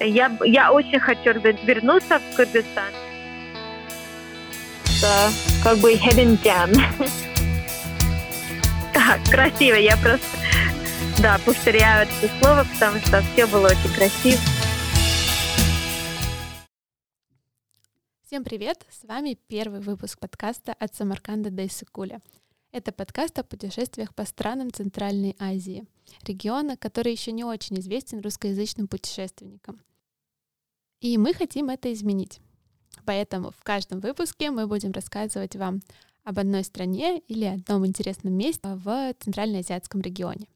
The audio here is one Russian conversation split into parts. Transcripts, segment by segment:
Я, я очень хочу вернуться в Кыргызстан. Это как бы hidden gem. Красиво, я просто да, повторяю это слово, потому что все было очень красиво. Всем привет! С вами первый выпуск подкаста от Самарканда до Иссыкуля. Это подкаст о путешествиях по странам Центральной Азии, региона, который еще не очень известен русскоязычным путешественникам. И мы хотим это изменить. Поэтому в каждом выпуске мы будем рассказывать вам об одной стране или одном интересном месте в Центральноазиатском регионе.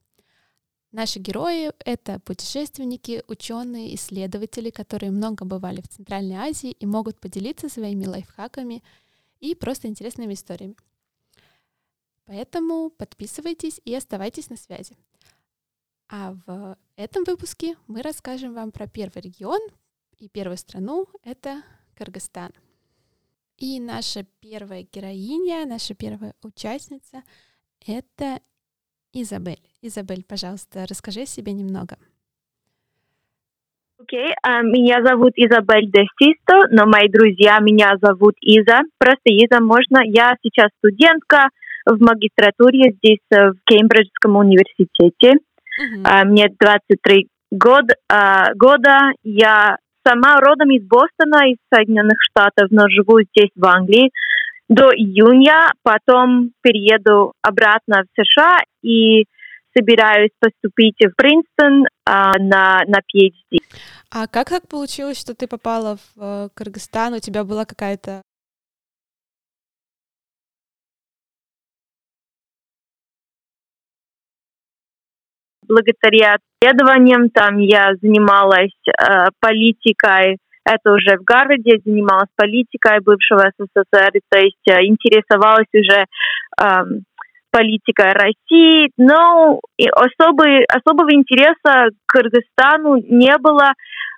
Наши герои — это путешественники, ученые, исследователи, которые много бывали в Центральной Азии и могут поделиться своими лайфхаками и просто интересными историями. Поэтому подписывайтесь и оставайтесь на связи. А в этом выпуске мы расскажем вам про первый регион и первую страну — это Кыргызстан. И наша первая героиня, наша первая участница — это Изабель. Изабель, пожалуйста, расскажи о себе немного. Окей, okay. uh, меня зовут Изабель Дестисто, но мои друзья меня зовут Иза. Просто Иза можно. Я сейчас студентка в магистратуре здесь в Кембриджском университете. Uh, мне 23 год, uh, года. Я сама родом из Бостона, из Соединенных Штатов, но живу здесь, в Англии, до июня. Потом перееду обратно в США и собираюсь поступить в Принстон а, на, на PhD. А как так получилось, что ты попала в э, Кыргызстан? У тебя была какая-то благодаря исследованиям. Там я занималась э, политикой, это уже в Гарварде, занималась политикой бывшего СССР, то есть э, интересовалась уже э, политикой России, но особый, особого интереса к Кыргызстану не было,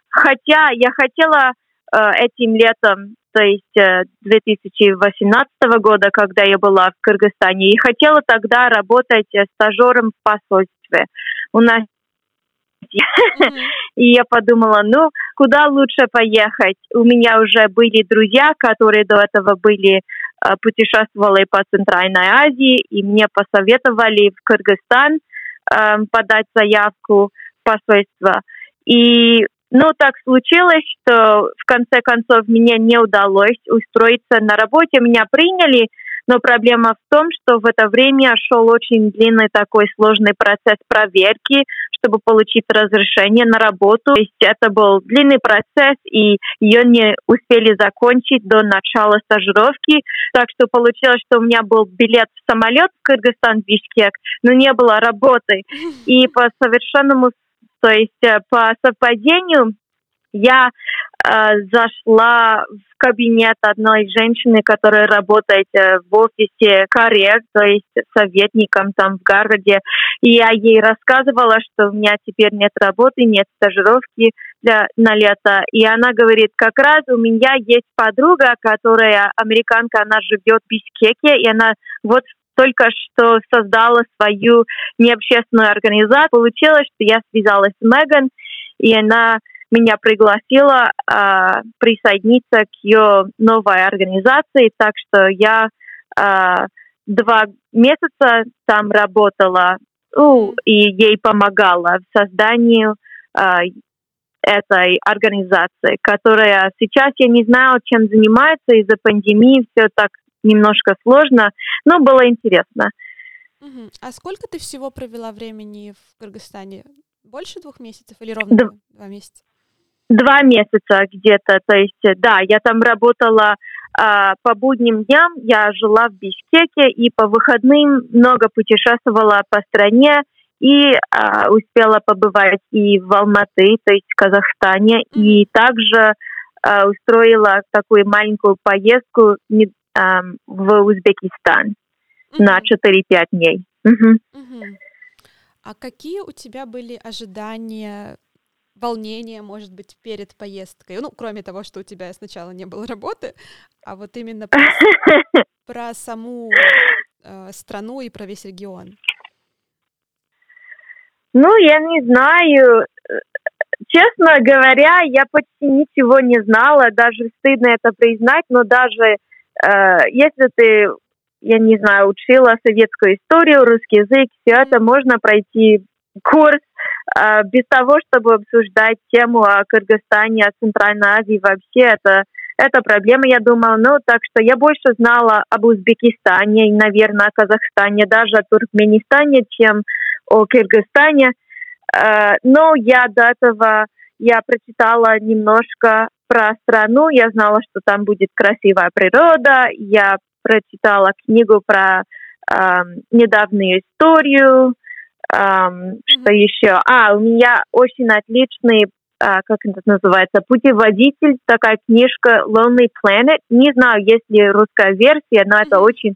хотя я хотела э, этим летом то есть 2018 э, года, когда я была в Кыргызстане, и хотела тогда работать э, стажером в посольстве. У нас и я подумала, ну, куда лучше поехать? У меня уже были друзья, которые до этого были э, путешествовали по Центральной Азии, и мне посоветовали в Кыргызстан э, подать заявку в посольство. И ну, так случилось, что в конце концов мне не удалось устроиться на работе. Меня приняли, но проблема в том, что в это время шел очень длинный такой сложный процесс проверки, чтобы получить разрешение на работу. То есть это был длинный процесс, и ее не успели закончить до начала стажировки. Так что получилось, что у меня был билет в самолет в Кыргызстан, в Бишкек, но не было работы. И по совершенному, то есть э, по совпадению, я э, зашла в кабинет одной женщины, которая работает э, в офисе Коррек, то есть советником там в городе. И я ей рассказывала, что у меня теперь нет работы, нет стажировки для, на лето. И она говорит, как раз у меня есть подруга, которая американка, она живет в Бишкеке, и она вот только что создала свою необщественную организацию. Получилось, что я связалась с Меган, и она меня пригласила э, присоединиться к ее новой организации, так что я э, два месяца там работала ну, и ей помогала в создании э, этой организации, которая сейчас я не знаю, чем занимается из-за пандемии, все так немножко сложно, но было интересно. Угу. А сколько ты всего провела времени в Кыргызстане? Больше двух месяцев или ровно Д- два месяца? Два месяца где-то. То есть, э, да, я там работала а, по будним дням, я жила в Бишкеке и по выходным много путешествовала по стране и а, успела побывать и в Алматы, то есть в Казахстане, и также а, устроила такую маленькую поездку а, в Узбекистан mm-hmm. на 4-5 дней. Mm-hmm. Mm-hmm. А какие у тебя были ожидания волнение, может быть, перед поездкой? Ну, кроме того, что у тебя сначала не было работы, а вот именно про, про саму э, страну и про весь регион. Ну, я не знаю. честно говоря, я почти ничего не знала, даже стыдно это признать, но даже э, если ты, я не знаю, учила советскую историю, русский язык, все это можно пройти курс без того, чтобы обсуждать тему о Кыргызстане, о Центральной Азии вообще. Это, это проблема, я думала. Ну, так что я больше знала об Узбекистане и, наверное, о Казахстане, даже о Туркменистане, чем о Кыргызстане. Э, но я до этого я прочитала немножко про страну, я знала, что там будет красивая природа, я прочитала книгу про э, недавнюю историю, Um, что еще? А, у меня очень отличный, uh, как это называется, путеводитель, такая книжка Lonely Planet. Не знаю, есть ли русская версия, но это очень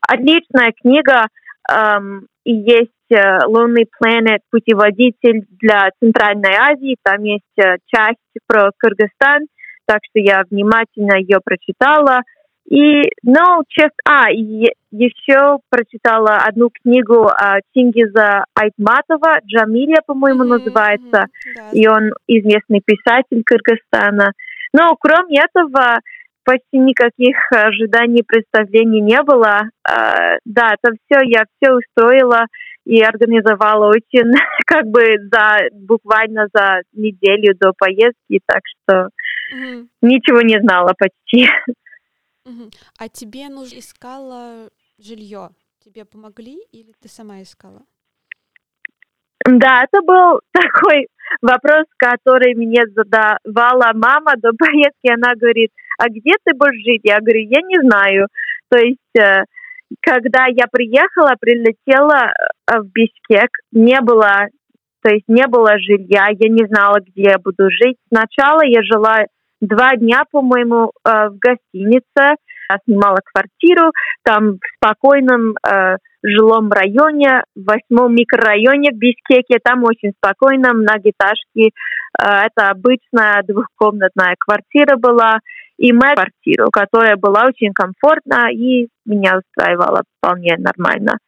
отличная книга. Um, и есть uh, Lonely Planet путеводитель для Центральной Азии. Там есть uh, часть про Кыргызстан, так что я внимательно ее прочитала. И, ну, честно, а, еще прочитала одну книгу а, Чингиза Айтматова, Джамилия, по-моему, mm-hmm, называется, mm-hmm, и он известный писатель Кыргызстана. Но кроме этого, почти никаких ожиданий, представлений не было. А, да, это все, я все устроила и организовала очень, как бы, за, буквально за неделю до поездки, так что mm-hmm. ничего не знала почти. А тебе нужно искала жилье? Тебе помогли или ты сама искала? Да, это был такой вопрос, который мне задавала мама до поездки. Она говорит, а где ты будешь жить? Я говорю, я не знаю. То есть, э, когда я приехала, прилетела э, в Бишкек, не было, то есть не было жилья, я не знала, где я буду жить. Сначала я жила два дня, по-моему, э, в гостинице. Я снимала квартиру там в спокойном э, жилом районе, в восьмом микрорайоне в Бишкеке. Там очень спокойно, многоэтажки. Э, это обычная двухкомнатная квартира была. И моя квартира, которая была очень комфортна и меня устраивала вполне нормально.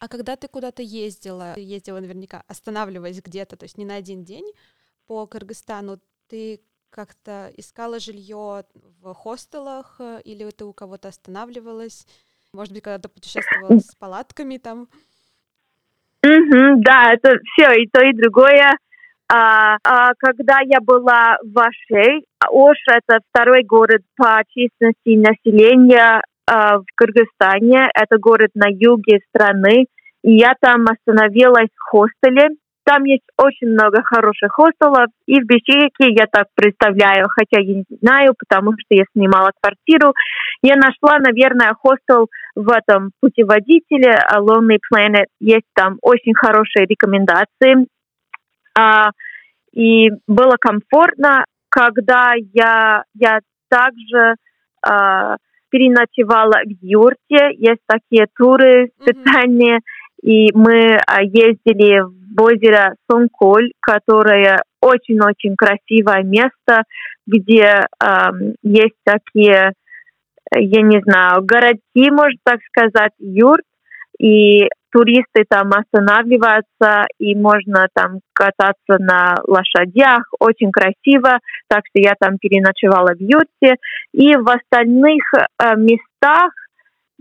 А когда ты куда-то ездила, ездила наверняка, останавливаясь где-то, то есть не на один день по Кыргызстану, ты как-то искала жилье в хостелах э, или ты у кого-то останавливалась? Может быть, когда-то путешествовала с палатками там? Mm-hmm, да, это все и то, и другое. А, а, когда я была в Ашей, Ош — это второй город по численности населения а, в Кыргызстане. Это город на юге страны. И я там остановилась в хостеле. Там есть очень много хороших хостелов, и в Бишкеке я так представляю, хотя я не знаю, потому что я снимала квартиру. Я нашла, наверное, хостел в этом путеводителе Lonely Planet. Есть там очень хорошие рекомендации. А, и было комфортно, когда я, я также а, переночевала в юрте. Есть такие туры специальные. Mm-hmm и мы а, ездили в озеро Сонколь, которое очень-очень красивое место, где э, есть такие, я не знаю, городки, можно так сказать, юрт, и туристы там останавливаются, и можно там кататься на лошадях, очень красиво, так что я там переночевала в юрте. И в остальных э, местах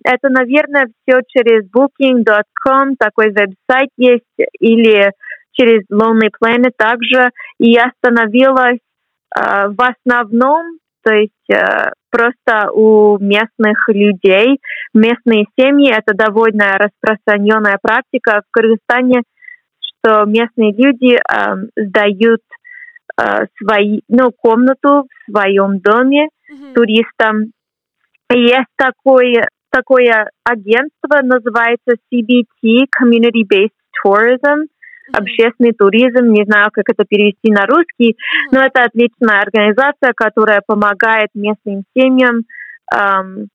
это, наверное, все через booking.com, такой веб-сайт есть, или через Lonely Planet также. И я остановилась э, в основном, то есть э, просто у местных людей, местные семьи, это довольно распространенная практика в Кыргызстане, что местные люди э, сдают э, свои, ну, комнату в своем доме mm-hmm. туристам. И есть такой такое агентство, называется CBT, Community Based Tourism, общественный туризм, не знаю, как это перевести на русский, но это отличная организация, которая помогает местным семьям эм,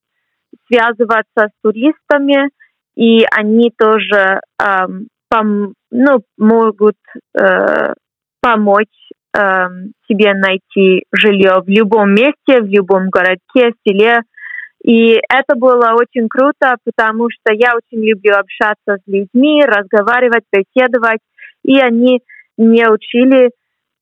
связываться с туристами, и они тоже эм, пом- ну, могут э, помочь э, тебе найти жилье в любом месте, в любом городке, селе, и это было очень круто, потому что я очень люблю общаться с людьми, разговаривать, беседовать. И они не учили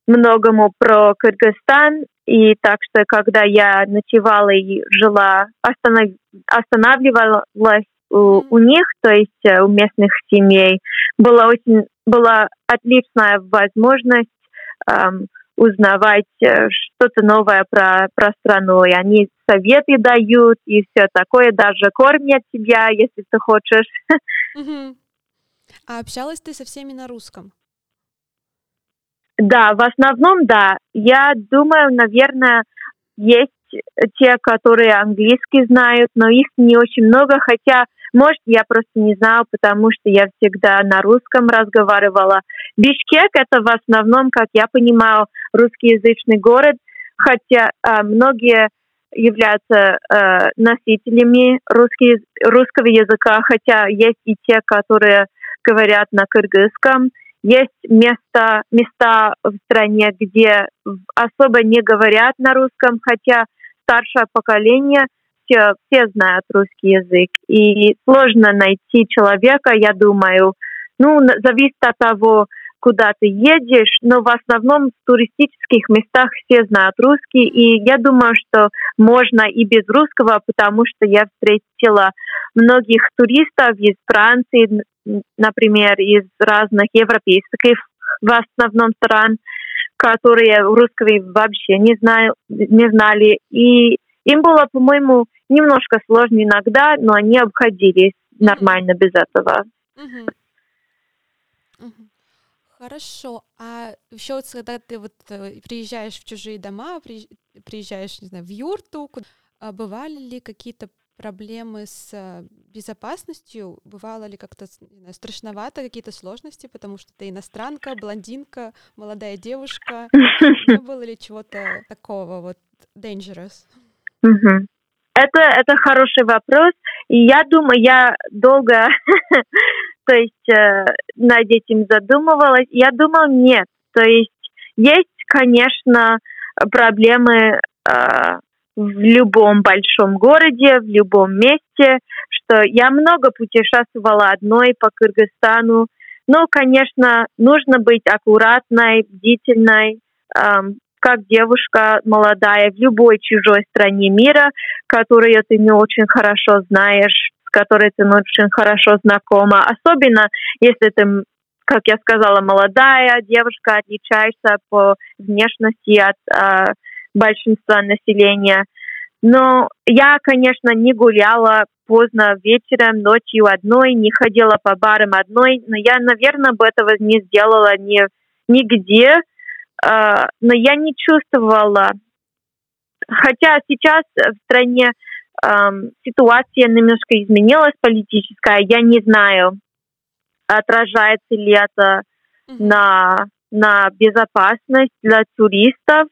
многому про Кыргызстан, и так что, когда я ночевала и жила, останов... останавливалась у, у них, то есть э, у местных семей, была очень была отличная возможность эм, узнавать э, что-то новое про, про страну. И они советы дают и все такое, даже кормят тебя, если ты хочешь. А общалась ты со всеми на русском? Да, в основном да. Я думаю, наверное, есть те, которые английский знают, но их не очень много, хотя, может, я просто не знаю, потому что я всегда на русском разговаривала. Бишкек — это в основном, как я понимаю, русскоязычный город, хотя э, многие являются э, носителями русский, русского языка, хотя есть и те, которые говорят на кыргызском. Есть места, места в стране, где особо не говорят на русском, хотя старшее поколение все, все знают русский язык. И сложно найти человека, я думаю, ну, зависит от того, куда ты едешь, но в основном в туристических местах все знают русский, и я думаю, что можно и без русского, потому что я встретила многих туристов из Франции, например, из разных европейских, в основном стран, которые русского вообще не, знаю, не знали. И им было, по-моему, немножко сложно иногда, но они обходились нормально без этого. Хорошо. А еще вот когда ты вот э, приезжаешь в чужие дома, приезжаешь, не знаю, в юрту, а бывали ли какие-то проблемы с э, безопасностью? Бывало ли как-то знаю, страшновато, какие-то сложности, потому что ты иностранка, блондинка, молодая девушка? Не было ли чего-то такого вот dangerous? Это, это хороший вопрос. И я думаю, я долго то есть э, над этим задумывалась. Я думаю, нет. То есть есть, конечно, проблемы э, в любом большом городе, в любом месте, что я много путешествовала одной по Кыргызстану. Но, конечно, нужно быть аккуратной, бдительной, эм, как девушка молодая в любой чужой стране мира, которую ты не очень хорошо знаешь, с которой ты не очень хорошо знакома. Особенно, если ты как я сказала, молодая девушка, отличаешься по внешности от э, большинства населения. Но я, конечно, не гуляла поздно вечером, ночью одной, не ходила по барам одной, но я, наверное, бы этого не сделала ни, нигде, но я не чувствовала. Хотя сейчас в стране ситуация немножко изменилась политическая, я не знаю, отражается ли это на, на безопасность для туристов.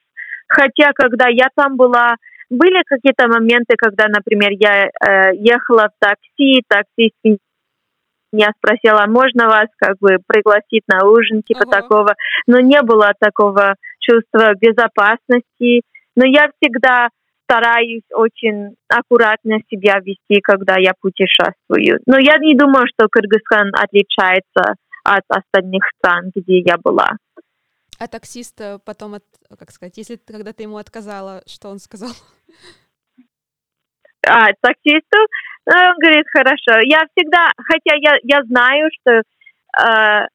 Хотя, когда я там была, были какие-то моменты, когда, например, я э, ехала в такси, таксист меня спросила, можно вас как бы пригласить на ужин, типа uh-huh. такого. Но не было такого чувства безопасности. Но я всегда стараюсь очень аккуратно себя вести, когда я путешествую. Но я не думаю, что Кыргызстан отличается от остальных стран, где я была. А таксист э, потом, от, как сказать, если когда ты ему отказала, что он сказал? А, таксисту? Ну, он говорит, хорошо. Я всегда, хотя я, я знаю, что, э,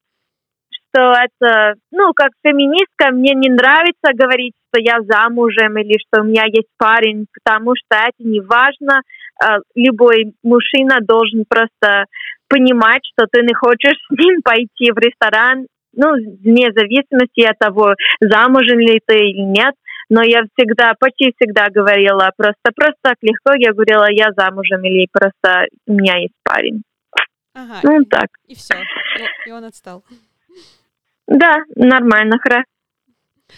что это, ну, как феминистка, мне не нравится говорить, что я замужем или что у меня есть парень, потому что это не важно. Э, любой мужчина должен просто понимать, что ты не хочешь с ним пойти в ресторан ну, вне зависимости от того, замужем ли ты или нет, но я всегда, почти всегда говорила просто, просто так легко, я говорила, я замужем или просто у меня есть парень. Ага, ну, так. И все, и, и он отстал. Да, нормально, хорошо.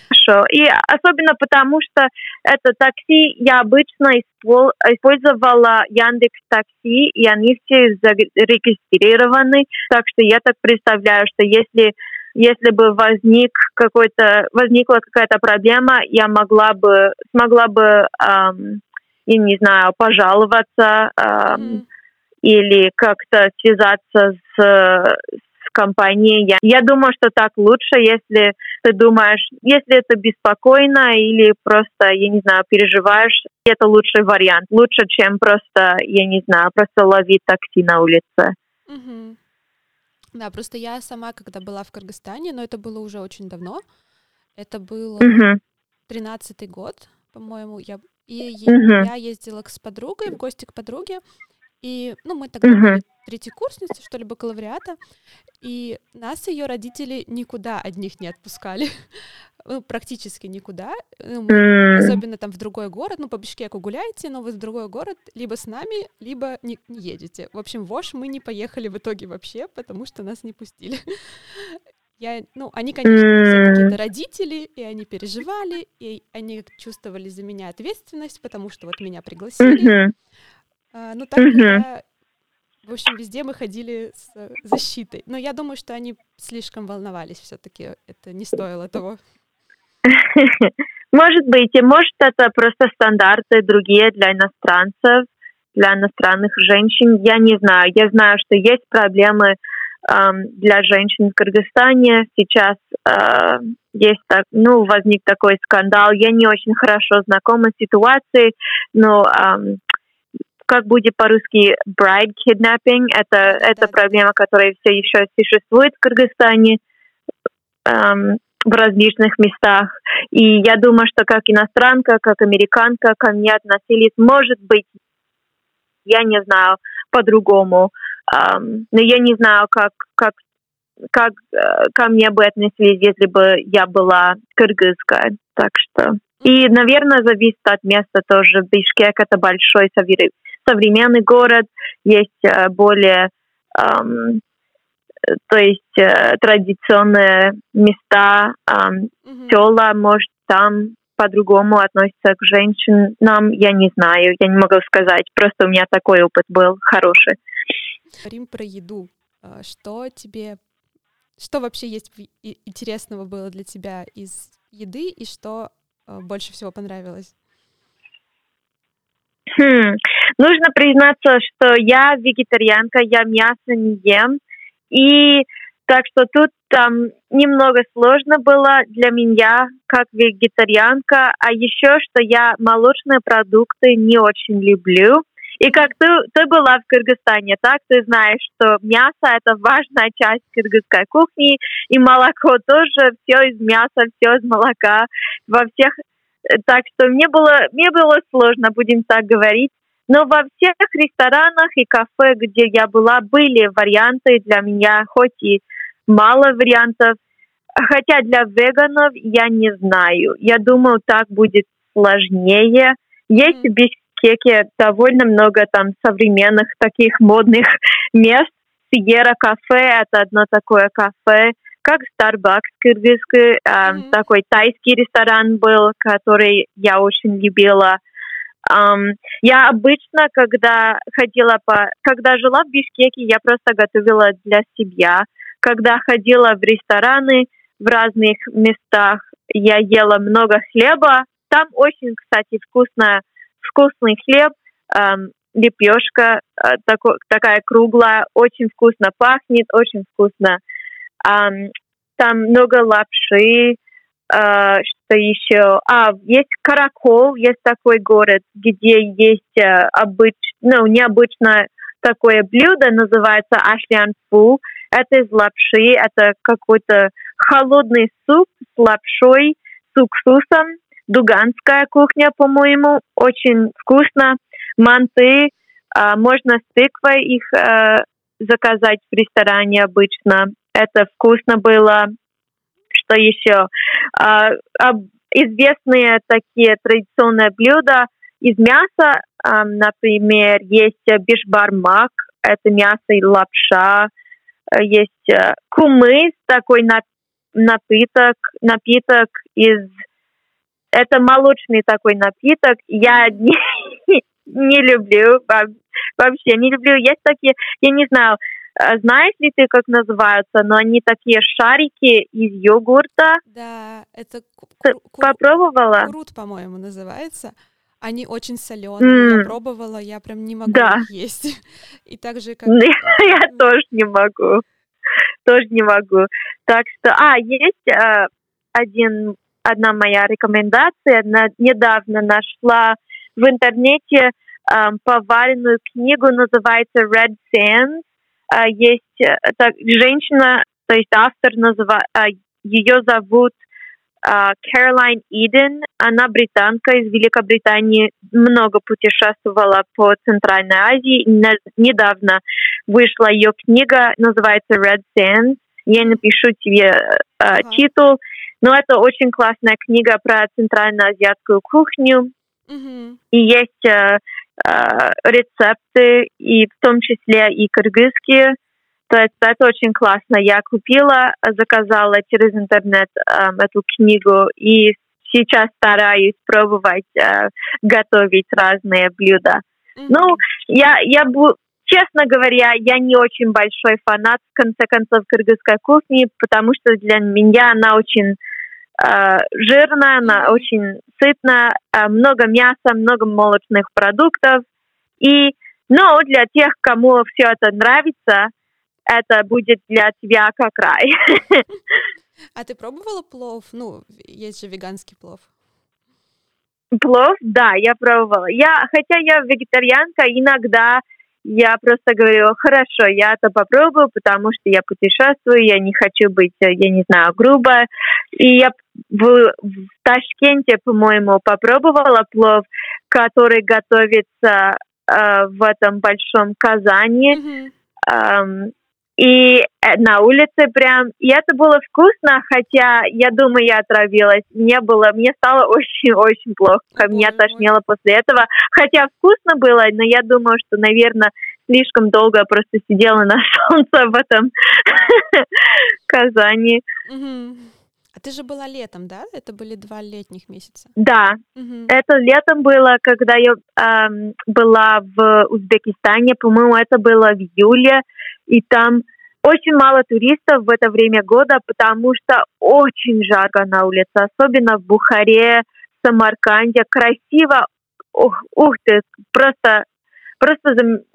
Хорошо. И особенно потому, что это такси я обычно использовала Яндекс Такси, и они все зарегистрированы. Так что я так представляю, что если если бы возник какой-то возникла какая-то проблема, я могла бы смогла бы эм, я не знаю пожаловаться эм, mm. или как-то связаться с, с компании. Я, я думаю, что так лучше, если ты думаешь, если это беспокойно или просто, я не знаю, переживаешь, это лучший вариант. Лучше, чем просто, я не знаю, просто ловить такси на улице. Угу. Да, просто я сама, когда была в Кыргызстане, но это было уже очень давно, это был тринадцатый год, по-моему, я и угу. я ездила с подругой в гости к подруге, и, ну, мы тогда uh-huh. были третьекурсницы, что ли, бакалавриата, и нас ее родители никуда одних не отпускали. ну, практически никуда. Ну, mm. Особенно там в другой город. Ну, по Бишкеку гуляете, но вы в другой город либо с нами, либо не, не едете. В общем, в Ош мы не поехали в итоге вообще, потому что нас не пустили. Я, ну, они, конечно, все какие-то родители, и они переживали, и они чувствовали за меня ответственность, потому что вот меня пригласили. Mm-hmm. А, ну, так я, в общем, везде мы ходили с защитой. Но я думаю, что они слишком волновались все-таки. Это не стоило того. Может быть, и может это просто стандарты другие для иностранцев, для иностранных женщин. Я не знаю. Я знаю, что есть проблемы для женщин в Кыргызстане. Сейчас э, есть так, ну, возник такой скандал. Я не очень хорошо знакома с ситуацией, но как будет по-русски bride kidnapping. Это, это проблема, которая все еще существует в Кыргызстане эм, в различных местах. И я думаю, что как иностранка, как американка ко мне относились, может быть, я не знаю, по-другому. Эм, но я не знаю, как, как, как э, ко мне бы отнеслись, если бы я была кыргызская. Так что... И, наверное, зависит от места тоже. Бишкек — это большой современный город, есть э, более эм, то есть э, традиционные места, э, mm-hmm. села, может, там по-другому относятся к женщинам, я не знаю, я не могу сказать, просто у меня такой опыт был хороший. Говорим про еду. А, что тебе, что вообще есть интересного было для тебя из еды и что э, больше всего понравилось? Хм. Нужно признаться, что я вегетарианка, я мясо не ем. И так что тут там немного сложно было для меня, как вегетарианка. А еще, что я молочные продукты не очень люблю. И как ты, ты была в Кыргызстане, так ты знаешь, что мясо — это важная часть кыргызской кухни, и молоко тоже, все из мяса, все из молока, во всех так что мне было, мне было сложно, будем так говорить. Но во всех ресторанах и кафе, где я была, были варианты для меня, хоть и мало вариантов. Хотя для веганов я не знаю. Я думаю, так будет сложнее. Есть в Бишкеке довольно много там современных таких модных мест. Сиера кафе — это одно такое кафе как Starbucks кыргызский, mm-hmm. такой тайский ресторан был, который я очень любила. Я обычно, когда ходила по... Когда жила в Бишкеке, я просто готовила для себя. Когда ходила в рестораны в разных местах, я ела много хлеба. Там очень, кстати, вкусно, вкусный хлеб, эм, лепешка э, тако, такая круглая, очень вкусно пахнет, очень вкусно Um, там много лапши, что еще? А, есть Каракол, есть такой город, где есть uh, обыч, ну, необычное такое блюдо, называется ашлян фу. Это из лапши, это какой-то холодный суп с лапшой, с уксусом. Дуганская кухня, по-моему, очень вкусно. Манты, uh, можно с тыквой их uh, заказать в ресторане обычно это вкусно было. Что еще? А, известные такие традиционные блюда из мяса, например, есть бишбармак, это мясо и лапша, есть э, кумыс, такой напиток, напиток из это молочный такой напиток. Я не, не люблю, вообще не люблю. Есть такие, я не знаю, а знаешь ли ты, как называются? Но они такие шарики из йогурта. Да, это попробовала? Курут, по-моему, называется. Они очень соленые. Mm. Я пробовала, я прям не могу да. их есть. И так же, как... Я тоже не могу. тоже не могу. Так что, а, есть э, один, одна моя рекомендация. На, недавно нашла в интернете э, поваренную книгу, называется Red Sands. Э, есть э, так, женщина, то есть автор, называ, э, ее зовут Кэролайн Иден, она британка из Великобритании, много путешествовала по Центральной Азии. Недавно вышла ее книга, называется Red Sands. Я напишу тебе uh, титул. Но это очень классная книга про центральноазиатскую кухню. Mm-hmm. И есть uh, рецепты, и в том числе и кыргызские. То есть это очень классно. Я купила, заказала через интернет э, эту книгу и сейчас стараюсь пробовать э, готовить разные блюда. Mm-hmm. Ну, я, я бу- честно говоря, я не очень большой фанат, в конце концов, кыргызской кухни, потому что для меня она очень э, жирная, она очень сытная, э, много мяса, много молочных продуктов. И, но для тех, кому все это нравится, это будет для тебя как рай. А ты пробовала плов? Ну, есть же веганский плов. Плов, да, я пробовала. Я, хотя я вегетарианка, иногда я просто говорю, хорошо, я это попробую, потому что я путешествую, я не хочу быть, я не знаю, грубо. И я в, в Ташкенте, по-моему, попробовала плов, который готовится э, в этом большом казане. Mm-hmm. Um, и э, на улице прям, и это было вкусно, хотя я думаю, я отравилась. Мне было, мне стало очень-очень плохо, меня тошнило после этого. Хотя вкусно было, но я думаю, что, наверное, слишком долго просто сидела на солнце в этом Казани. А ты же была летом, да? Это были два летних месяца. Да, угу. это летом было, когда я эм, была в Узбекистане, по-моему, это было в июле и там очень мало туристов в это время года, потому что очень жарко на улице, особенно в Бухаре, Самарканде. Красиво, ух, ух ты, просто, просто,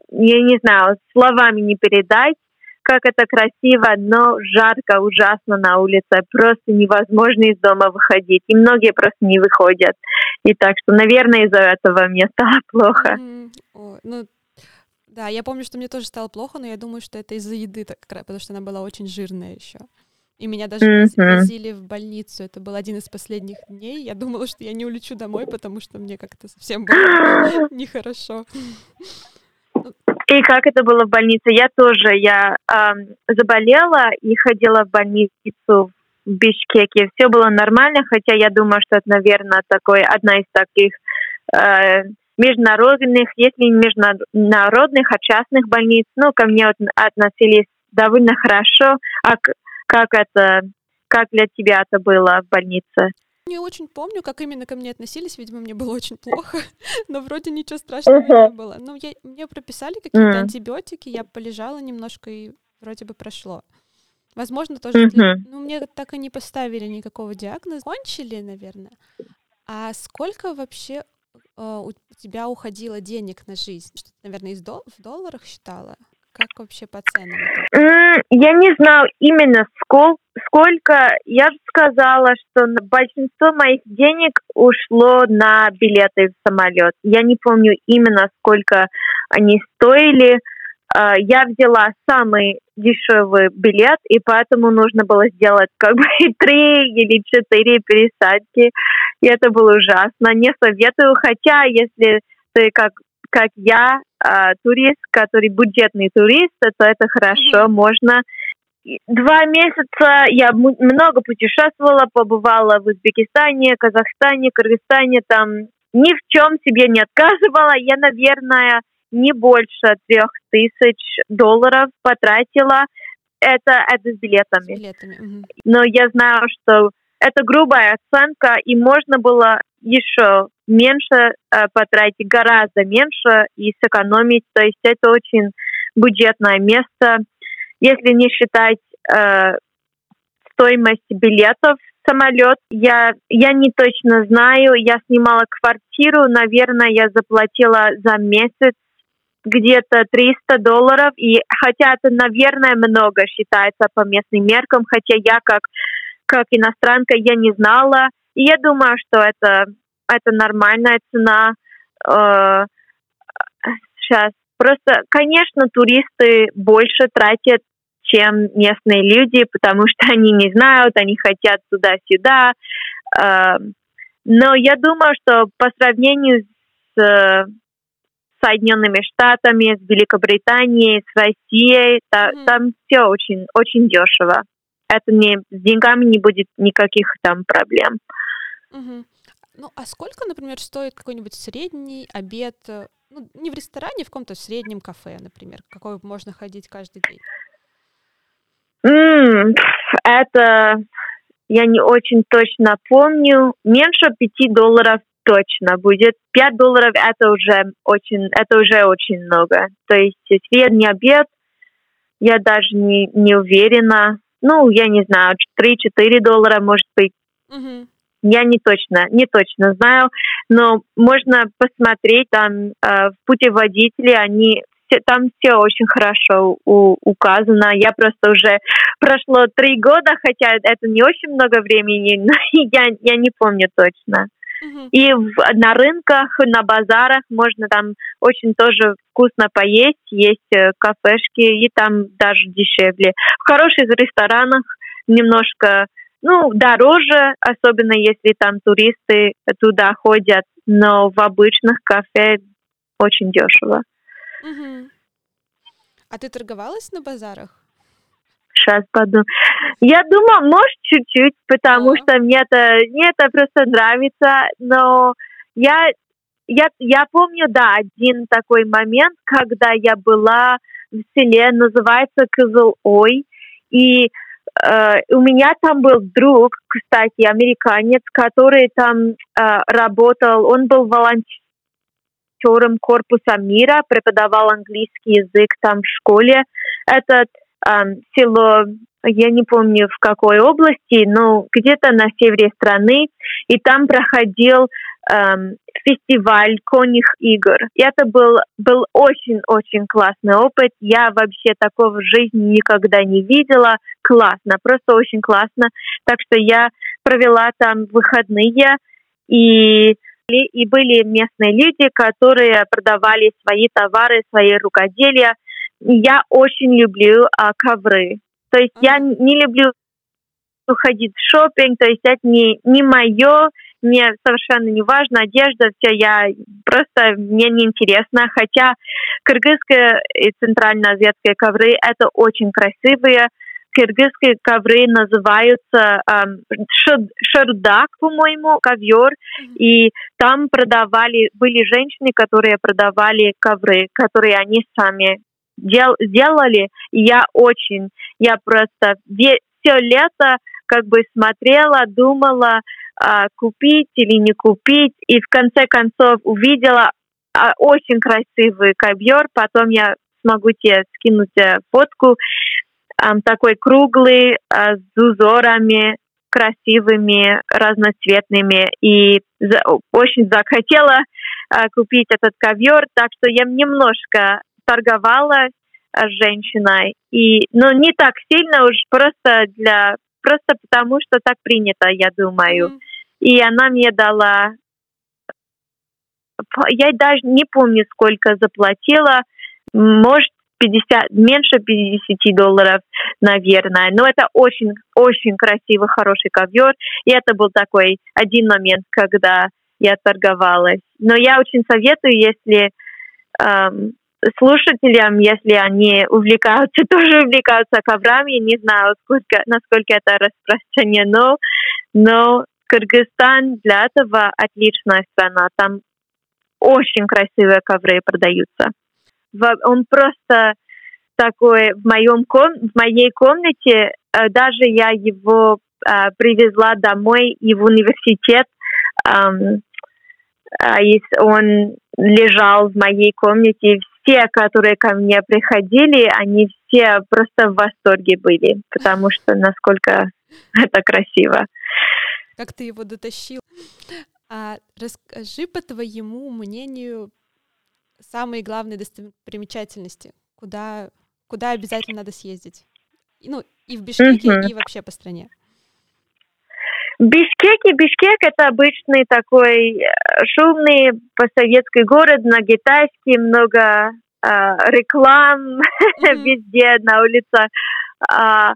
я не знаю, словами не передать, как это красиво, но жарко, ужасно на улице, просто невозможно из дома выходить, и многие просто не выходят. И так что, наверное, из-за этого мне стало плохо. Mm-hmm. Oh, ну, да, я помню, что мне тоже стало плохо, но я думаю, что это из-за еды, так, потому что она была очень жирная еще. И меня даже mm-hmm. возили в больницу. Это был один из последних дней. Я думала, что я не улечу домой, потому что мне как-то совсем было нехорошо. И как это было в больнице? Я тоже, я э, заболела и ходила в больницу в Бишкеке. Все было нормально, хотя я думаю, что это, наверное, такой одна из таких э, международных, если не международных, а частных больниц. Ну, ко мне относились довольно хорошо. А как это, как для тебя это было в больнице? Не очень помню, как именно ко мне относились. Видимо, мне было очень плохо, но вроде ничего страшного uh-huh. не было. Ну, я, мне прописали какие-то uh-huh. антибиотики, я полежала немножко и вроде бы прошло. Возможно, тоже... Uh-huh. Ну, мне так и не поставили никакого диагноза. Кончили, наверное. А сколько вообще э, у тебя уходило денег на жизнь? Что ты, наверное, из дол- в долларах считала? Как вообще по ценам? Я не знаю именно сколько. Я же сказала, что большинство моих денег ушло на билеты в самолет. Я не помню именно сколько они стоили. А, я взяла самый дешевый билет, и поэтому нужно было сделать как бы три или четыре пересадки. И это было ужасно. Не советую, хотя если ты как, как я, э, турист, который бюджетный турист, то это хорошо, mm-hmm. можно. Два месяца я много путешествовала, побывала в Узбекистане, Казахстане, Кыргызстане, там ни в чем себе не отказывала. Я, наверное, не больше трех тысяч долларов потратила. Это, это с билетами. С билетами. Угу. Но я знаю, что это грубая оценка, и можно было еще меньше э, потратить, гораздо меньше и сэкономить. То есть это очень бюджетное место. Если не считать э, стоимость билетов в самолет, я, я не точно знаю. Я снимала квартиру, наверное, я заплатила за месяц где-то 300 долларов, и хотя это, наверное, много считается по местным меркам, хотя я как, как иностранка, я не знала, и я думаю, что это, это нормальная цена. Э, сейчас просто, конечно, туристы больше тратят, чем местные люди, потому что они не знают, они хотят туда-сюда. Э, но я думаю, что по сравнению с Соединенными Штатами, с Великобританией, с Россией. Та, mm-hmm. Там все очень, очень дешево. Это не с деньгами не будет никаких там проблем. Mm-hmm. Ну, а сколько, например, стоит какой-нибудь средний обед, э, ну, не в ресторане, в каком-то среднем кафе, например, какой можно ходить каждый день? Mm, это я не очень точно помню. Меньше пяти долларов точно будет. 5 долларов это уже очень, это уже очень много. То есть средний обед, я даже не, не уверена. Ну, я не знаю, 3-4 доллара может быть. Mm-hmm. Я не точно, не точно знаю, но можно посмотреть там э, в путеводителе, они все, там все очень хорошо у, указано. Я просто уже прошло три года, хотя это не очень много времени, но я, я не помню точно. И в, на рынках, на базарах можно там очень тоже вкусно поесть, есть э, кафешки, и там даже дешевле. В хороших ресторанах немножко, ну, дороже, особенно если там туристы туда ходят, но в обычных кафе очень дешево. Угу. А ты торговалась на базарах? сейчас подумаю. Я думаю, может, чуть-чуть, потому uh-huh. что мне это, мне это просто нравится, но я, я, я помню, да, один такой момент, когда я была в селе, называется Кызыл-Ой, и Uh, у меня там был друг, кстати, американец, который там uh, работал, он был волонтером корпуса мира, преподавал английский язык там в школе. Этот село, я не помню в какой области, но где-то на севере страны, и там проходил эм, фестиваль конных игр. И это был, был очень-очень классный опыт. Я вообще такого в жизни никогда не видела. Классно, просто очень классно. Так что я провела там выходные, и и были местные люди, которые продавали свои товары, свои рукоделия я очень люблю а, ковры. То есть я не люблю ходить в шопинг, то есть это не, не мое, мне совершенно не важно, одежда, все, я просто, мне не интересно, хотя кыргызские и центральноазиатские ковры, это очень красивые, кыргызские ковры называются эм, шардак, по-моему, ковер, mm-hmm. и там продавали, были женщины, которые продавали ковры, которые они сами дел, сделали. И я очень, я просто все лето как бы смотрела, думала, купить или не купить, и в конце концов увидела а, очень красивый ковер, потом я смогу тебе скинуть э, фотку, а, такой круглый, а, с узорами, красивыми, разноцветными, и очень захотела а, купить этот ковер, так что я немножко торговала с женщиной. И, ну, не так сильно уж, просто для, просто потому, что так принято, я думаю. И она мне дала, я даже не помню, сколько заплатила, может, 50, меньше 50 долларов, наверное. Но это очень, очень красивый, хороший ковер. И это был такой один момент, когда я торговалась. Но я очень советую, если эм, слушателям, если они увлекаются, тоже увлекаются коврами, не знаю, сколько, насколько это распространено, но Кыргызстан для этого отличная страна. Там очень красивые ковры продаются. Он просто такой в моем ком в моей комнате э, даже я его э, привезла домой и в университет э, он лежал в моей комнате все, которые ко мне приходили, они все просто в восторге были, потому что насколько это красиво. Как ты его дотащил? А расскажи по твоему мнению, самые главные достопримечательности, куда, куда обязательно надо съездить? Ну, и в Бишкеке, mm-hmm. и вообще по стране. Бишкеке, Бишкек это обычный такой э, шумный постсоветский город, многоэтажки, много э, реклам mm-hmm. везде на улицах. Э,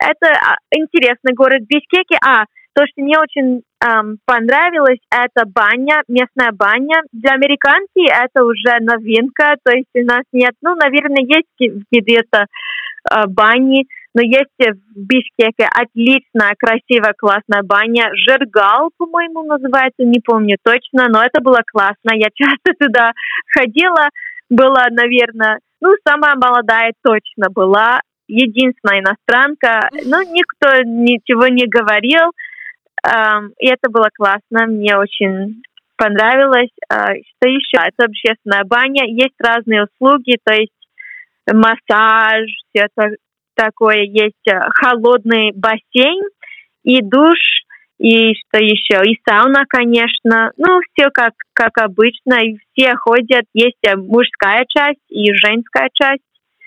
это интересный город Бишкеке. А, то, что мне очень эм, понравилось, это баня, местная баня. Для американцев это уже новинка, то есть у нас нет, ну, наверное, есть где-то э, бани, но есть в Бишкеке отличная, красивая, классная баня. Жиргал, по-моему, называется, не помню точно, но это было классно. Я часто туда ходила, была, наверное, ну, самая молодая точно была, единственная иностранка, но никто ничего не говорил. И это было классно, мне очень понравилось. А, что еще? Это общественная баня, есть разные услуги, то есть массаж, все это такое, есть э, холодный бассейн и душ, и что еще, и сауна, конечно, ну, все как, как обычно, и все ходят, есть э, мужская часть и женская часть.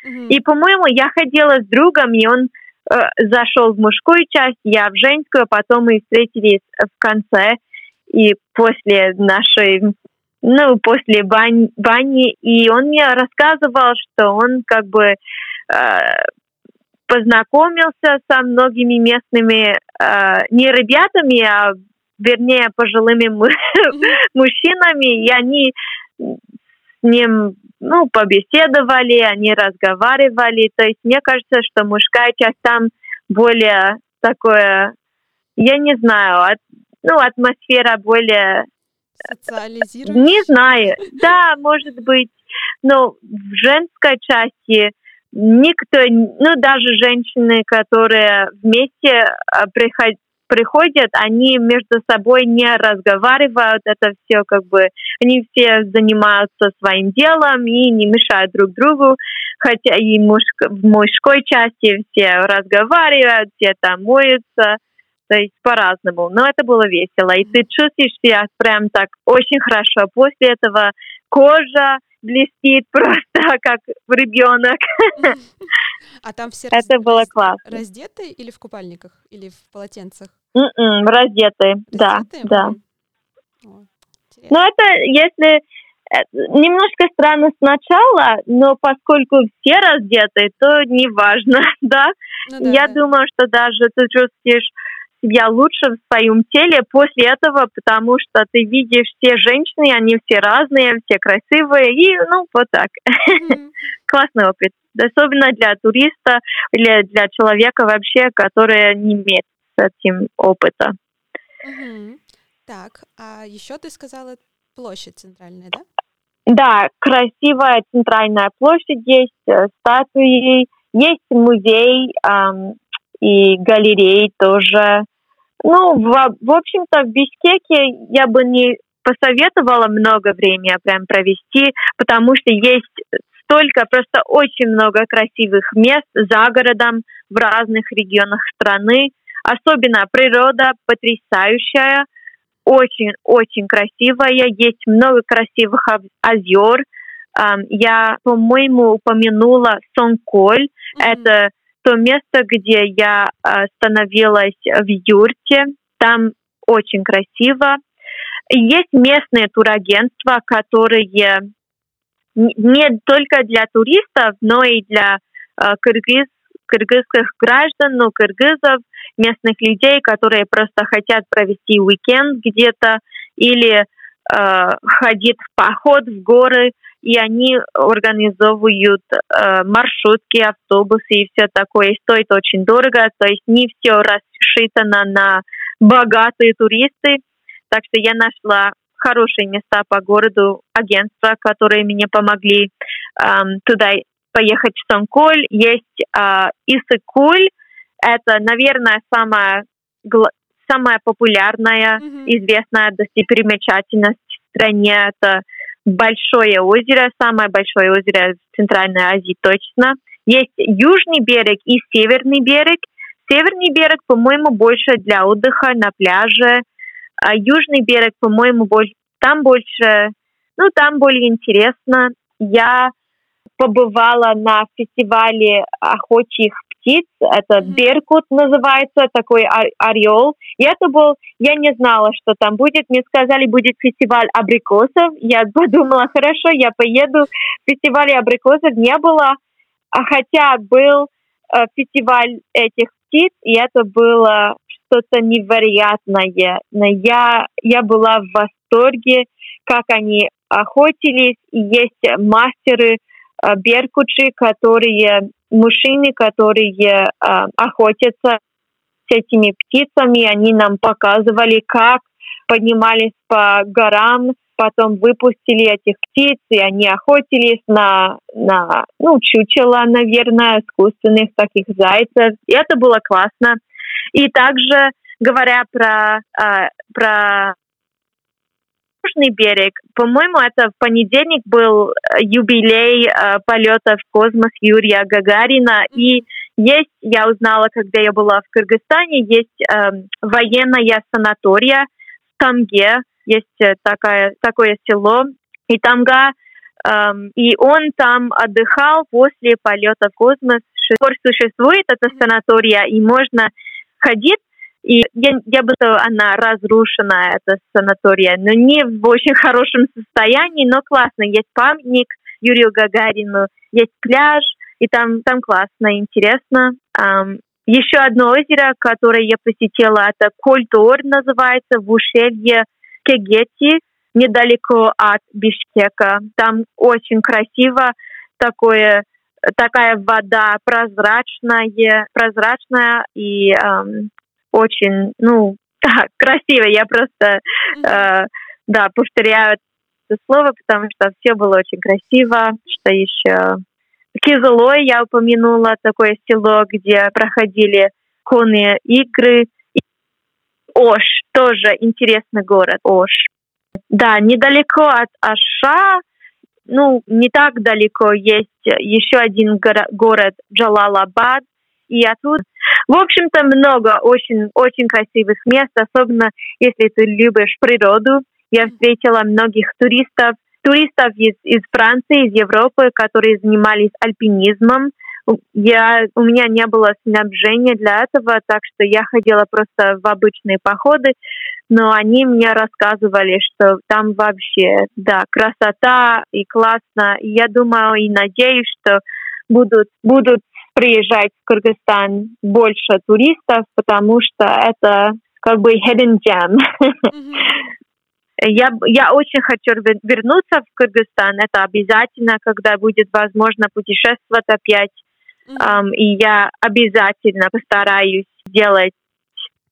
Mm-hmm. И, по-моему, я ходила с другом, и он зашел в мужскую часть, я в женскую, потом мы встретились в конце, и после нашей, ну, после бань, бани, и он мне рассказывал, что он как бы э, познакомился со многими местными, э, не ребятами, а вернее пожилыми мужчинами, и они ним ну, побеседовали, они разговаривали. То есть мне кажется, что мужская часть там более такое, я не знаю, от, ну, атмосфера более... Социализированная? Не знаю. Да, может быть. Но в женской части никто, ну, даже женщины, которые вместе а, приходят, они между собой не разговаривают, это все как бы, они все занимаются своим делом и не мешают друг другу, хотя и муж, в мужской части все разговаривают, все там моются, то есть по-разному. Но это было весело, и ты чувствуешь себя прям так очень хорошо. После этого кожа блестит просто как ребенок. А там все это раз... было классно. раздеты или в купальниках, или в полотенцах? Mm-mm, м-м, раздетые, да, да. но это если э, немножко странно сначала, но поскольку все раздеты, то не важно, да? Ну, да Я да. думаю, что даже ты чувствуешь себя лучше в своем теле после этого, потому что ты видишь все женщины, они все разные, все красивые, и ну вот так. Mm-hmm. Классный опыт. Особенно для туриста или для человека вообще, который не имеет этим опыта. Угу. Так, а еще ты сказала площадь центральная, да? Да, красивая центральная площадь есть, э, статуи, есть музей эм, и галереи тоже. Ну, в, в общем-то, в Бишкеке я бы не посоветовала много времени прям провести, потому что есть столько, просто очень много красивых мест за городом в разных регионах страны. Особенно природа потрясающая, очень-очень красивая. Есть много красивых озер. Я, по-моему, упомянула Сонколь. Mm-hmm. Это то место, где я остановилась в юрте. Там очень красиво. Есть местные турагентства, которые не только для туристов, но и для кыргыз, кыргызских граждан, но кыргызов, местных людей, которые просто хотят провести уикенд где-то или э, ходить в поход в горы, и они организовывают э, маршрутки, автобусы и все такое. И стоит очень дорого, то есть не все рассчитано на богатые туристы. Так что я нашла хорошие места по городу, агентства, которые мне помогли эм, туда поехать в Станколь. Есть э, Исыкуль, это, наверное, самая, самая популярная, mm-hmm. известная достопримечательность в стране. Это большое озеро, самое большое озеро в Центральной Азии точно. Есть южный берег и северный берег. Северный берег, по-моему, больше для отдыха на пляже, а южный берег, по-моему, больше, там больше Ну, там более интересно. Я побывала на фестивале охотчих птиц. Это Беркут называется, такой орел. И это был, я не знала, что там будет. Мне сказали, будет фестиваль абрикосов. Я подумала, хорошо, я поеду. Фестиваля абрикосов не было, а хотя был э, фестиваль этих птиц, и это было что-то невероятное. Но я, я была в восторге, как они охотились. И есть мастеры э, беркучи, которые мужчины, которые э, охотятся с этими птицами, они нам показывали, как поднимались по горам, потом выпустили этих птиц, и они охотились на, на ну, чучела, наверное, искусственных таких зайцев. И это было классно. И также, говоря про, э, про Южный берег. По-моему, это в понедельник был э, юбилей э, полета в космос Юрия Гагарина. И есть, я узнала, когда я была в Кыргызстане, есть э, военная санатория в Тамге. Есть э, такая, такое село. И Тамга Um, и он там отдыхал после полета в космос. Существует эта санатория, и можно ходить и я, я бы сказала, она разрушена, эта санатория, но не в очень хорошем состоянии, но классно. Есть памятник Юрию Гагарину, есть пляж, и там, там классно, интересно. Um, еще одно озеро, которое я посетила, это Кольтор называется, в ущелье Кегети, недалеко от Бишкека. Там очень красиво, такое такая вода прозрачная, прозрачная и эм, очень, ну, красиво. Я просто, э, да, повторяю это слово, потому что все было очень красиво. Что еще? Кизылой я упомянула, такое село, где проходили конные игры. Ош, тоже интересный город, Ош. Да, недалеко от Аша, ну, не так далеко, есть еще один город Джалалабад, и оттуда. В общем-то, много очень, очень красивых мест, особенно если ты любишь природу. Я встретила многих туристов, туристов из, из Франции, из Европы, которые занимались альпинизмом. Я, у меня не было снабжения для этого, так что я ходила просто в обычные походы, но они мне рассказывали, что там вообще, да, красота и классно. Я думаю и надеюсь, что будут, будут приезжать в Кыргызстан больше туристов, потому что это как бы hidden gem. Я, я очень хочу вернуться в Кыргызстан. Это обязательно, когда будет возможно путешествовать опять. Mm-hmm. Um, и я обязательно постараюсь сделать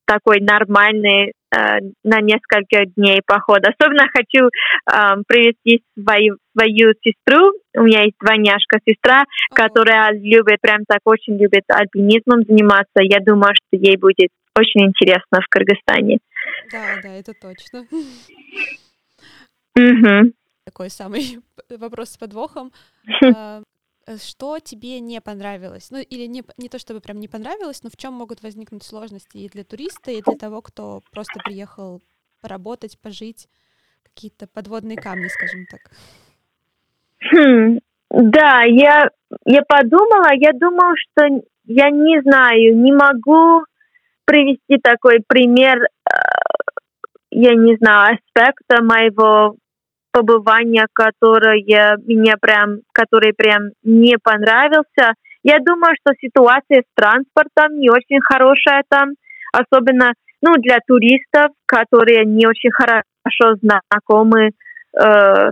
такой нормальный на несколько дней поход. Особенно хочу э, привести свою, свою сестру. У меня есть двойняшка сестра, которая любит, прям так очень любит альпинизмом заниматься. Я думаю, что ей будет очень интересно в Кыргызстане. Да, да, это точно. Угу. Такой самый вопрос с подвохом. Э, что тебе не понравилось? Ну, или не, не то чтобы прям не понравилось, но в чем могут возникнуть сложности и для туриста, и для того, кто просто приехал поработать, пожить, какие-то подводные камни, скажем так. Хм, да, я, я подумала, я думала, что я не знаю, не могу привести такой пример, э, я не знаю, аспекта моего побывания, которое мне прям, который прям не понравился. Я думаю, что ситуация с транспортом не очень хорошая там, особенно ну, для туристов, которые не очень хорошо знакомы э,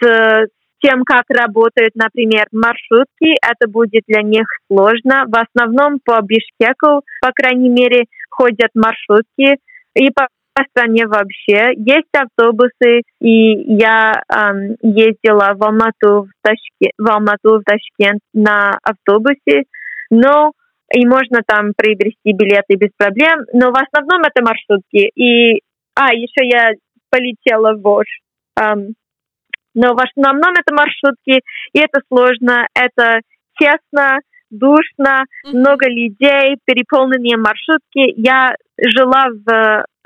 с тем, как работают, например, маршрутки, это будет для них сложно. В основном по Бишкеку, по крайней мере, ходят маршрутки, и по по стране вообще. Есть автобусы, и я эм, ездила в Алмату, в, Ташкент, в Алмату, в Ташкент на автобусе, но и можно там приобрести билеты без проблем, но в основном это маршрутки. И, а, еще я полетела в Ош. Эм, но в основном это маршрутки, и это сложно, это тесно, душно, mm-hmm. много людей, переполненные маршрутки. Я жила в,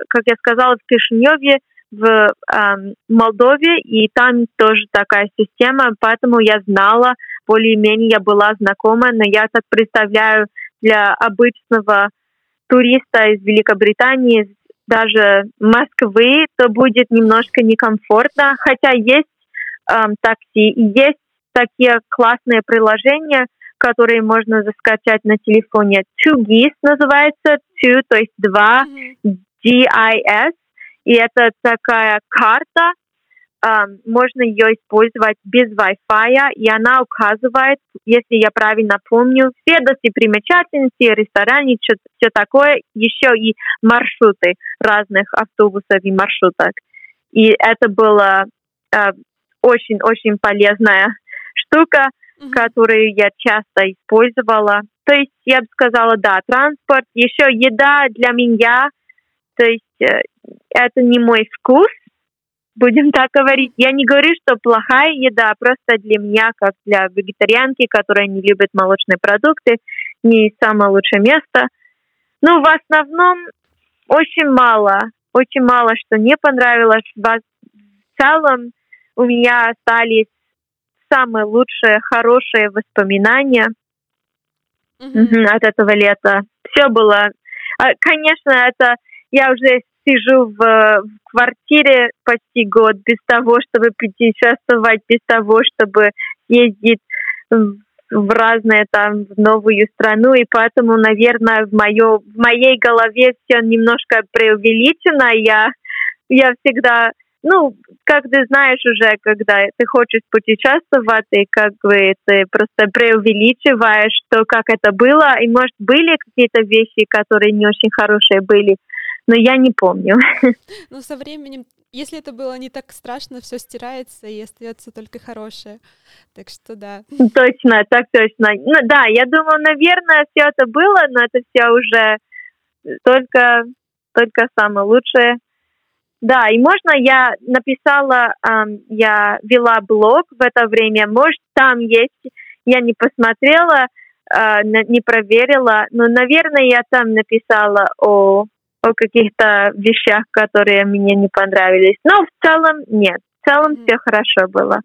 как я сказала, в Кишиневе, в эм, Молдове, и там тоже такая система, поэтому я знала, более-менее я была знакома, но я так представляю для обычного туриста из Великобритании, даже Москвы, то будет немножко некомфортно, хотя есть эм, такси и есть такие классные приложения, которые можно заскачать на телефоне. Two GIS называется, two, то есть два, GIS, и это такая карта, можно ее использовать без Wi-Fi, и она указывает, если я правильно помню, все достопримечательности, рестораны, все такое, еще и маршруты разных автобусов и маршруток. И это было очень-очень uh, полезная штука, mm-hmm. которую я часто использовала. То есть я бы сказала, да, транспорт, еще еда для меня, то есть э, это не мой вкус, будем так говорить. Я не говорю, что плохая еда, просто для меня, как для вегетарианки, которая не любит молочные продукты, не самое лучшее место. Ну, в основном очень мало, очень мало, что не понравилось. В целом у меня остались самые лучшие, хорошие воспоминания mm-hmm. от этого лета. Все было... А, конечно, это я уже сижу в, в квартире почти год без того, чтобы путешествовать, без того, чтобы ездить в, в разные там в новую страну, и поэтому, наверное, в, моё, в моей голове все немножко преувеличено. Я, я всегда ну, как ты знаешь уже, когда ты хочешь путешествовать, и как бы ты просто преувеличиваешь то, как это было, и, может, были какие-то вещи, которые не очень хорошие были, но я не помню. Ну, со временем, если это было не так страшно, все стирается и остается только хорошее. Так что да. Точно, так точно. Ну да, я думаю, наверное, все это было, но это все уже только, только самое лучшее. Да, и можно я написала, эм, я вела блог в это время, может там есть, я не посмотрела, э, не проверила, но, наверное, я там написала о, о каких-то вещах, которые мне не понравились. Но в целом нет, в целом mm-hmm. все хорошо было.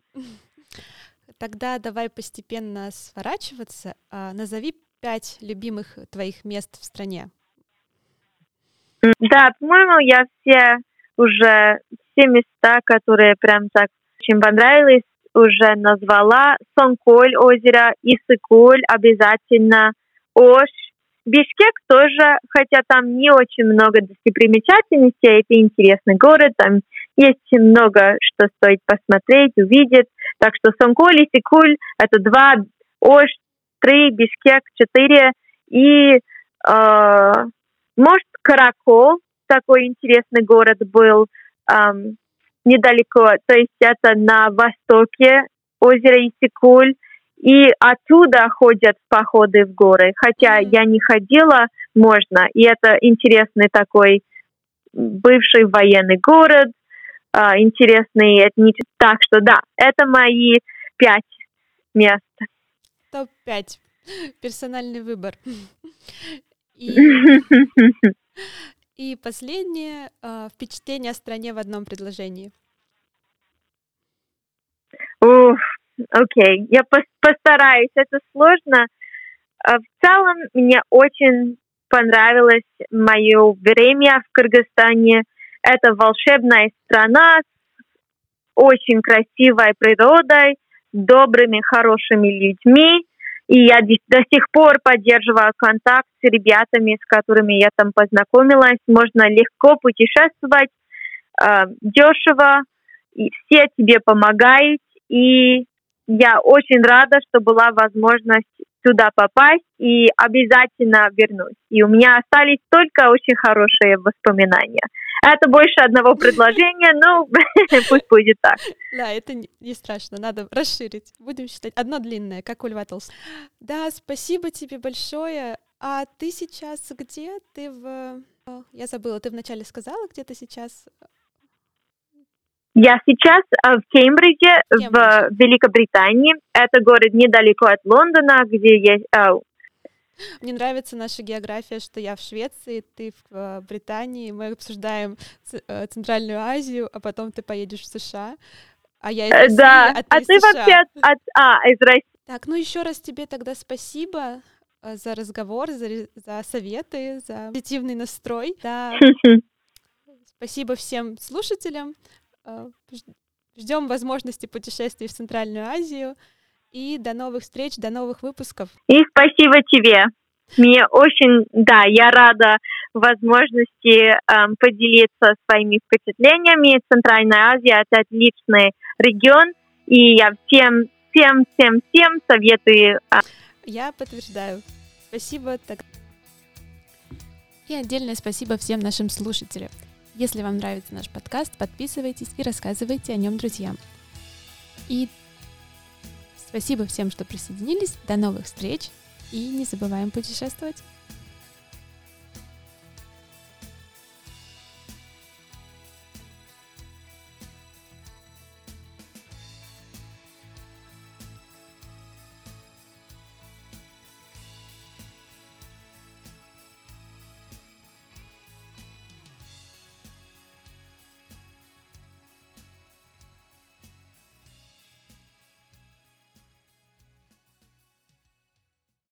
Тогда давай постепенно сворачиваться. А, назови пять любимых твоих мест в стране. Да, по-моему, я все уже все места, которые прям так очень понравились, уже назвала. Сонколь озеро, Исыкуль обязательно, Ош, Бишкек тоже, хотя там не очень много достопримечательностей, это интересный город, там есть много, что стоит посмотреть, увидеть. Так что Сонколь и Сикуль — это два, Ош — три, Бишкек — четыре, и, э, может, Каракол, такой интересный город был эм, недалеко, то есть это на востоке озера Исикуль, и оттуда ходят походы в горы. Хотя я не ходила, можно. И это интересный такой бывший военный город, э, интересный этнический. Так что да, это мои пять мест. Топ-5. Персональный выбор. И И последнее э, впечатление о стране в одном предложении. Уф, окей, okay. я постараюсь. Это сложно. В целом мне очень понравилось мое время в Кыргызстане. Это волшебная страна с очень красивой природой, добрыми, хорошими людьми. И я до сих пор поддерживаю контакт с ребятами, с которыми я там познакомилась. Можно легко путешествовать, э, дешево, и все тебе помогают. И я очень рада, что была возможность туда попасть и обязательно вернусь. И у меня остались только очень хорошие воспоминания. Это больше одного предложения, ну, пусть будет так. Да, это не страшно, надо расширить. Будем считать одно длинное, как у Льва Толстого. Да, спасибо тебе большое. А ты сейчас где? Ты в... Я забыла, ты вначале сказала, где ты сейчас? Я сейчас в Кембридже, Кембридж. в Великобритании. Это город недалеко от Лондона, где есть Мне нравится наша география, что я в Швеции, ты в э, Британии, мы обсуждаем э, Центральную Азию, а потом ты поедешь в США, а я из России, Да, а ты, а из ты США. вообще от, от- а, из России. Так, ну еще раз тебе тогда спасибо э, за разговор, за, за советы, за позитивный настрой. Да, спасибо всем слушателям. Э, Ждем возможности путешествий в Центральную Азию. И до новых встреч, до новых выпусков. И спасибо тебе. Мне очень, да, я рада возможности эм, поделиться своими впечатлениями. Центральная Азия – это отличный регион, и я всем, всем, всем, всем советую а, Я подтверждаю. Спасибо. Так... И отдельное спасибо всем нашим слушателям. Если вам нравится наш подкаст, подписывайтесь и рассказывайте о нем друзьям. И спасибо всем, что присоединились. До новых встреч. И не забываем путешествовать.